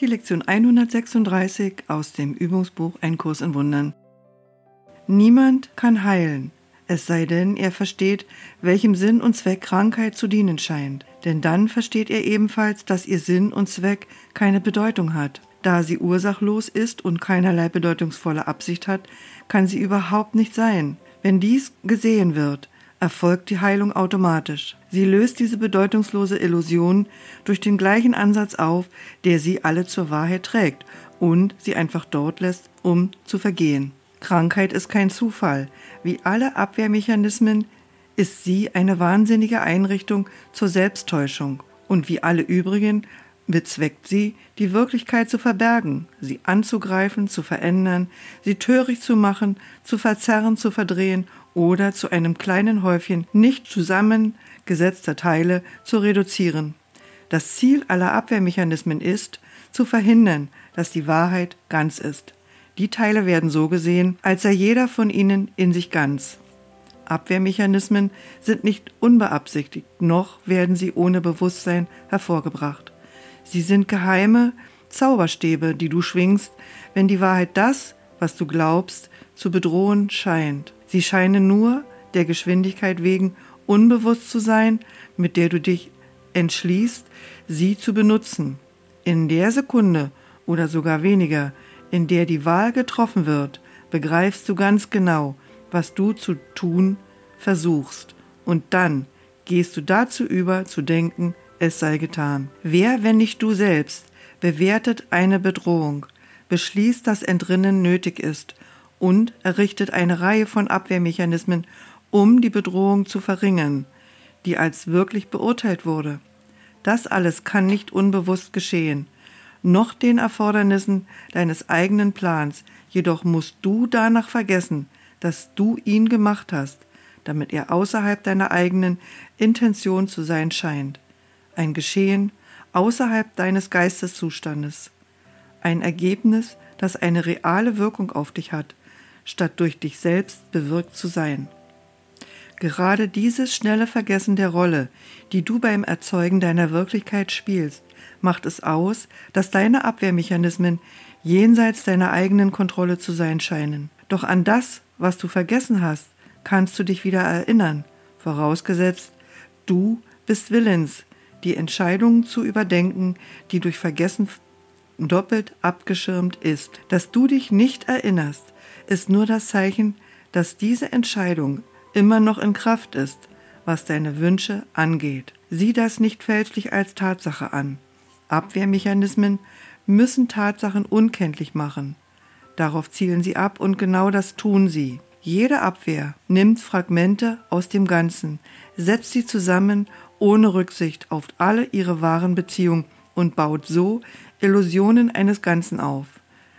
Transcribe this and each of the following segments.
Die Lektion 136 aus dem Übungsbuch Ein Kurs in Wundern. Niemand kann heilen, es sei denn, er versteht, welchem Sinn und Zweck Krankheit zu dienen scheint. Denn dann versteht er ebenfalls, dass ihr Sinn und Zweck keine Bedeutung hat. Da sie ursachlos ist und keinerlei bedeutungsvolle Absicht hat, kann sie überhaupt nicht sein. Wenn dies gesehen wird, erfolgt die Heilung automatisch. Sie löst diese bedeutungslose Illusion durch den gleichen Ansatz auf, der sie alle zur Wahrheit trägt und sie einfach dort lässt, um zu vergehen. Krankheit ist kein Zufall. Wie alle Abwehrmechanismen ist sie eine wahnsinnige Einrichtung zur Selbsttäuschung und wie alle übrigen bezweckt sie, die Wirklichkeit zu verbergen, sie anzugreifen, zu verändern, sie töricht zu machen, zu verzerren, zu verdrehen oder zu einem kleinen Häufchen nicht zusammengesetzter Teile zu reduzieren. Das Ziel aller Abwehrmechanismen ist, zu verhindern, dass die Wahrheit ganz ist. Die Teile werden so gesehen, als sei jeder von ihnen in sich ganz. Abwehrmechanismen sind nicht unbeabsichtigt, noch werden sie ohne Bewusstsein hervorgebracht. Sie sind geheime Zauberstäbe, die du schwingst, wenn die Wahrheit das, was du glaubst, zu bedrohen scheint. Sie scheinen nur der Geschwindigkeit wegen unbewusst zu sein, mit der du dich entschließt, sie zu benutzen. In der Sekunde oder sogar weniger, in der die Wahl getroffen wird, begreifst du ganz genau, was du zu tun versuchst. Und dann gehst du dazu über, zu denken, es sei getan. Wer, wenn nicht du selbst, bewertet eine Bedrohung, beschließt, dass Entrinnen nötig ist und errichtet eine Reihe von Abwehrmechanismen, um die Bedrohung zu verringern, die als wirklich beurteilt wurde. Das alles kann nicht unbewusst geschehen, noch den Erfordernissen deines eigenen Plans, jedoch musst du danach vergessen, dass du ihn gemacht hast, damit er außerhalb deiner eigenen Intention zu sein scheint. Ein Geschehen außerhalb deines Geisteszustandes. Ein Ergebnis, das eine reale Wirkung auf dich hat, statt durch dich selbst bewirkt zu sein. Gerade dieses schnelle Vergessen der Rolle, die du beim Erzeugen deiner Wirklichkeit spielst, macht es aus, dass deine Abwehrmechanismen jenseits deiner eigenen Kontrolle zu sein scheinen. Doch an das, was du vergessen hast, kannst du dich wieder erinnern, vorausgesetzt, du bist willens, die Entscheidungen zu überdenken, die durch Vergessen doppelt abgeschirmt ist. Dass du dich nicht erinnerst, ist nur das Zeichen, dass diese Entscheidung immer noch in Kraft ist, was deine Wünsche angeht. Sieh das nicht fälschlich als Tatsache an. Abwehrmechanismen müssen Tatsachen unkenntlich machen. Darauf zielen sie ab und genau das tun sie. Jede Abwehr nimmt Fragmente aus dem Ganzen, setzt sie zusammen ohne Rücksicht auf alle ihre wahren Beziehungen und baut so Illusionen eines Ganzen auf,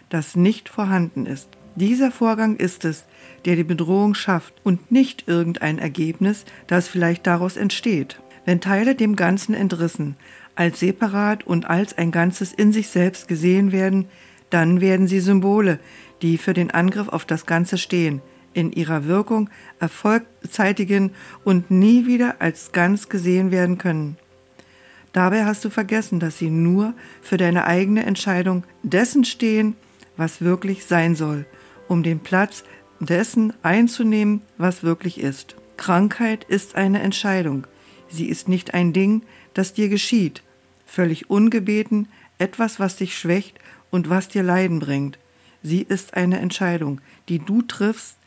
das nicht vorhanden ist. Dieser Vorgang ist es, der die Bedrohung schafft und nicht irgendein Ergebnis, das vielleicht daraus entsteht. Wenn Teile dem Ganzen entrissen, als separat und als ein Ganzes in sich selbst gesehen werden, dann werden sie Symbole, die für den Angriff auf das Ganze stehen, in ihrer Wirkung erfolgzeitigen und nie wieder als ganz gesehen werden können. Dabei hast du vergessen, dass sie nur für deine eigene Entscheidung dessen stehen, was wirklich sein soll um den Platz dessen einzunehmen, was wirklich ist. Krankheit ist eine Entscheidung. Sie ist nicht ein Ding, das dir geschieht, völlig ungebeten, etwas, was dich schwächt und was dir Leiden bringt. Sie ist eine Entscheidung, die du triffst,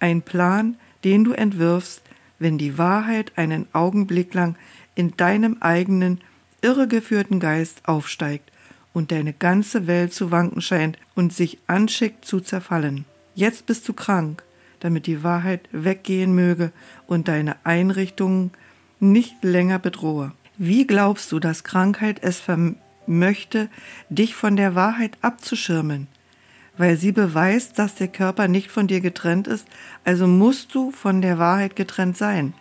ein Plan, den du entwirfst, wenn die Wahrheit einen Augenblick lang in deinem eigenen, irregeführten Geist aufsteigt und deine ganze Welt zu wanken scheint und sich anschickt zu zerfallen. Jetzt bist du krank, damit die Wahrheit weggehen möge und deine Einrichtungen nicht länger bedrohe. Wie glaubst du, dass Krankheit es vermöchte, dich von der Wahrheit abzuschirmen? Weil sie beweist, dass der Körper nicht von dir getrennt ist, also musst du von der Wahrheit getrennt sein.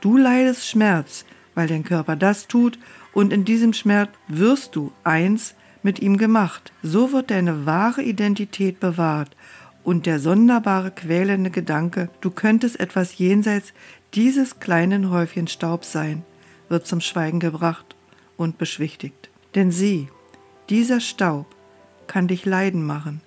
Du leidest Schmerz, weil dein Körper das tut, und in diesem Schmerz wirst du eins mit ihm gemacht. So wird deine wahre Identität bewahrt und der sonderbare quälende Gedanke, du könntest etwas jenseits dieses kleinen Häufchen Staub sein, wird zum Schweigen gebracht und beschwichtigt. Denn sieh, Dieser Staub kann dich leiden machen,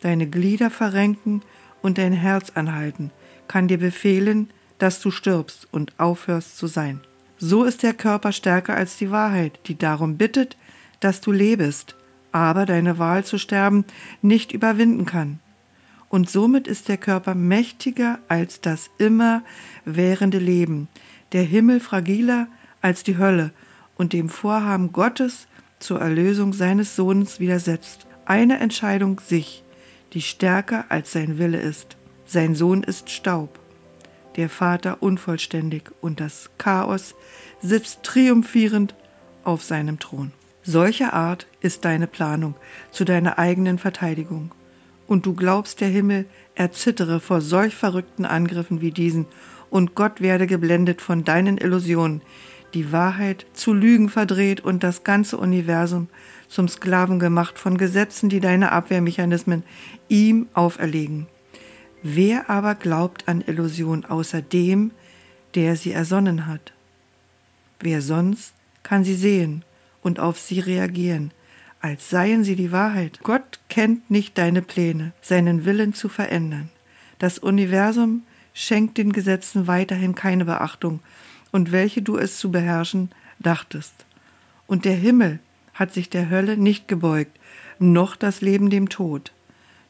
deine Glieder verrenken und dein Herz anhalten, kann dir befehlen, dass du stirbst und aufhörst zu sein. So ist der Körper stärker als die Wahrheit, die darum bittet, dass du lebest, aber deine Wahl zu sterben nicht überwinden kann. Und somit ist der Körper mächtiger als das immer währende Leben, der Himmel fragiler als die Hölle und dem Vorhaben Gottes zur Erlösung seines Sohnes widersetzt. Eine Entscheidung sich, die stärker als sein Wille ist. Sein Sohn ist Staub, der Vater unvollständig und das Chaos sitzt triumphierend auf seinem Thron. Solcher Art ist deine Planung zu deiner eigenen Verteidigung. Und du glaubst, der Himmel erzittere vor solch verrückten Angriffen wie diesen, und Gott werde geblendet von deinen Illusionen, die Wahrheit zu Lügen verdreht und das ganze Universum zum Sklaven gemacht von Gesetzen, die deine Abwehrmechanismen ihm auferlegen. Wer aber glaubt an Illusion außer dem, der sie ersonnen hat? Wer sonst kann sie sehen und auf sie reagieren, als seien sie die Wahrheit? Gott kennt nicht deine Pläne, seinen Willen zu verändern. Das Universum schenkt den Gesetzen weiterhin keine Beachtung und welche du es zu beherrschen dachtest. Und der Himmel hat sich der Hölle nicht gebeugt, noch das Leben dem Tod.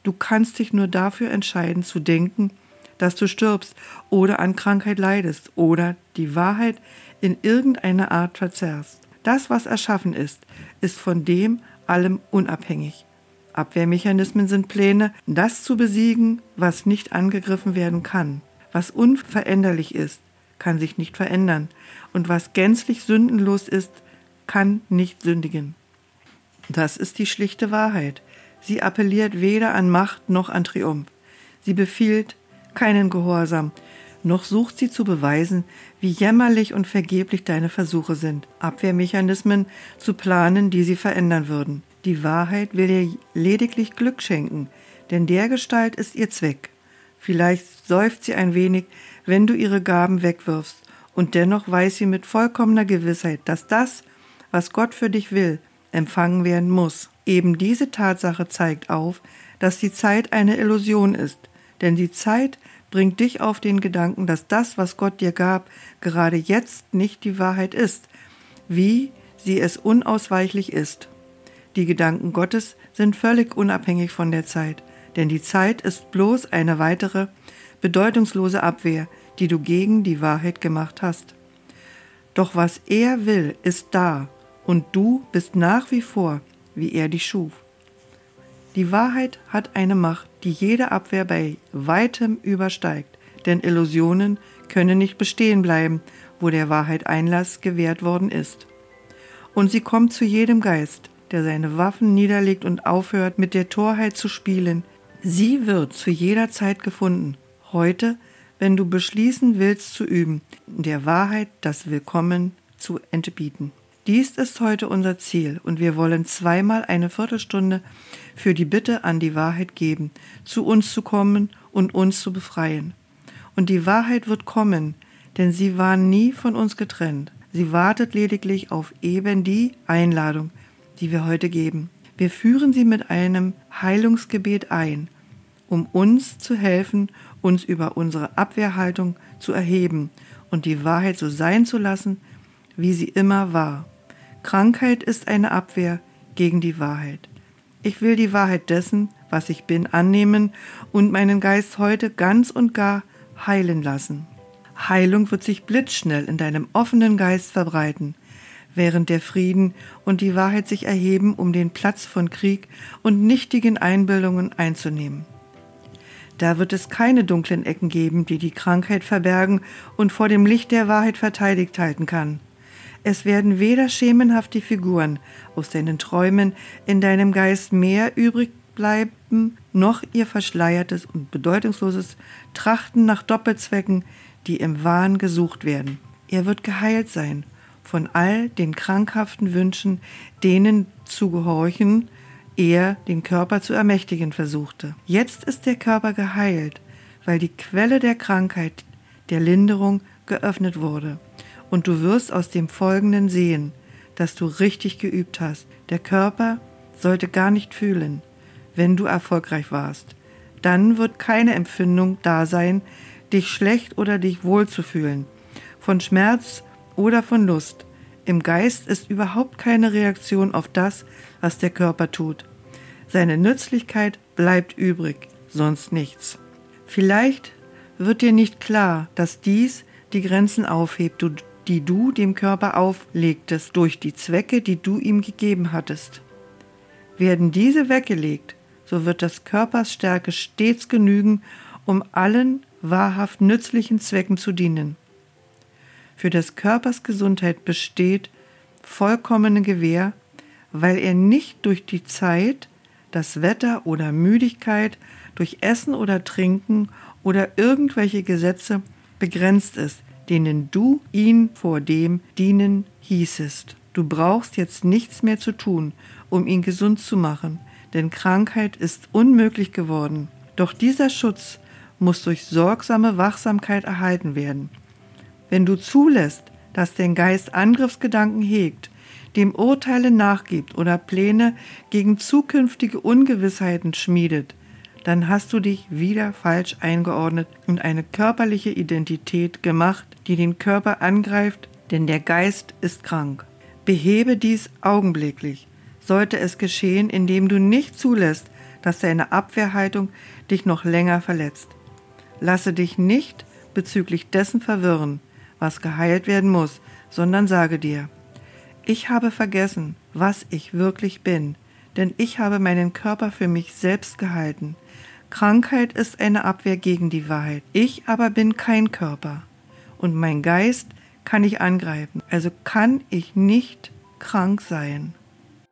Du kannst dich nur dafür entscheiden zu denken, dass du stirbst oder an Krankheit leidest oder die Wahrheit in irgendeiner Art verzerrst. Das, was erschaffen ist, ist von dem allem unabhängig. Abwehrmechanismen sind Pläne, das zu besiegen, was nicht angegriffen werden kann. Was unveränderlich ist, kann sich nicht verändern, und was gänzlich sündenlos ist, kann nicht sündigen. Das ist die schlichte Wahrheit. Sie appelliert weder an Macht noch an Triumph. Sie befiehlt keinen Gehorsam, noch sucht sie zu beweisen, wie jämmerlich und vergeblich deine Versuche sind, Abwehrmechanismen zu planen, die sie verändern würden. Die Wahrheit will dir lediglich Glück schenken, denn dergestalt ist ihr Zweck. Vielleicht seufzt sie ein wenig, wenn du ihre Gaben wegwirfst, und dennoch weiß sie mit vollkommener Gewissheit, dass das, was Gott für dich will, empfangen werden muss. Eben diese Tatsache zeigt auf, dass die Zeit eine Illusion ist, denn die Zeit bringt dich auf den Gedanken, dass das, was Gott dir gab, gerade jetzt nicht die Wahrheit ist, wie sie es unausweichlich ist. Die Gedanken Gottes sind völlig unabhängig von der Zeit, denn die Zeit ist bloß eine weitere, bedeutungslose Abwehr, die du gegen die Wahrheit gemacht hast. Doch was er will, ist da, und du bist nach wie vor, wie er dich schuf. Die Wahrheit hat eine Macht, die jede Abwehr bei weitem übersteigt, denn Illusionen können nicht bestehen bleiben, wo der Wahrheit Einlass gewährt worden ist. Und sie kommt zu jedem Geist, der seine Waffen niederlegt und aufhört, mit der Torheit zu spielen. Sie wird zu jeder Zeit gefunden, heute wenn du beschließen willst zu üben, der Wahrheit das Willkommen zu entbieten. Dies ist heute unser Ziel und wir wollen zweimal eine Viertelstunde für die Bitte an die Wahrheit geben, zu uns zu kommen und uns zu befreien. Und die Wahrheit wird kommen, denn sie war nie von uns getrennt. Sie wartet lediglich auf eben die Einladung, die wir heute geben. Wir führen sie mit einem Heilungsgebet ein, um uns zu helfen uns über unsere Abwehrhaltung zu erheben und die Wahrheit so sein zu lassen, wie sie immer war. Krankheit ist eine Abwehr gegen die Wahrheit. Ich will die Wahrheit dessen, was ich bin, annehmen und meinen Geist heute ganz und gar heilen lassen. Heilung wird sich blitzschnell in deinem offenen Geist verbreiten, während der Frieden und die Wahrheit sich erheben, um den Platz von Krieg und nichtigen Einbildungen einzunehmen. Da wird es keine dunklen Ecken geben, die die Krankheit verbergen und vor dem Licht der Wahrheit verteidigt halten kann. Es werden weder schemenhaft die Figuren aus deinen Träumen in deinem Geist mehr übrig bleiben, noch ihr verschleiertes und bedeutungsloses Trachten nach Doppelzwecken, die im Wahn gesucht werden. Er wird geheilt sein von all den krankhaften Wünschen, denen zu gehorchen, er den Körper zu ermächtigen versuchte. Jetzt ist der Körper geheilt, weil die Quelle der Krankheit, der Linderung, geöffnet wurde. Und du wirst aus dem Folgenden sehen, dass du richtig geübt hast. Der Körper sollte gar nicht fühlen, wenn du erfolgreich warst. Dann wird keine Empfindung da sein, dich schlecht oder dich wohl zu fühlen, von Schmerz oder von Lust. Im Geist ist überhaupt keine Reaktion auf das, was der Körper tut. Seine Nützlichkeit bleibt übrig, sonst nichts. Vielleicht wird dir nicht klar, dass dies die Grenzen aufhebt, die du dem Körper auflegtest durch die Zwecke, die du ihm gegeben hattest. Werden diese weggelegt, so wird das Körpers Stärke stets genügen, um allen wahrhaft nützlichen Zwecken zu dienen. Für des Körpers Gesundheit besteht vollkommene Gewähr, weil er nicht durch die Zeit, das Wetter oder Müdigkeit, durch Essen oder Trinken oder irgendwelche Gesetze begrenzt ist, denen du ihn vor dem dienen hießest. Du brauchst jetzt nichts mehr zu tun, um ihn gesund zu machen, denn Krankheit ist unmöglich geworden. Doch dieser Schutz muss durch sorgsame Wachsamkeit erhalten werden. Wenn du zulässt, dass dein Geist Angriffsgedanken hegt, dem Urteile nachgibt oder Pläne gegen zukünftige Ungewissheiten schmiedet, dann hast du dich wieder falsch eingeordnet und eine körperliche Identität gemacht, die den Körper angreift, denn der Geist ist krank. Behebe dies augenblicklich. Sollte es geschehen, indem du nicht zulässt, dass deine Abwehrhaltung dich noch länger verletzt. Lasse dich nicht bezüglich dessen verwirren, was geheilt werden muss, sondern sage dir, ich habe vergessen, was ich wirklich bin, denn ich habe meinen Körper für mich selbst gehalten. Krankheit ist eine Abwehr gegen die Wahrheit. Ich aber bin kein Körper. Und mein Geist kann ich angreifen. Also kann ich nicht krank sein.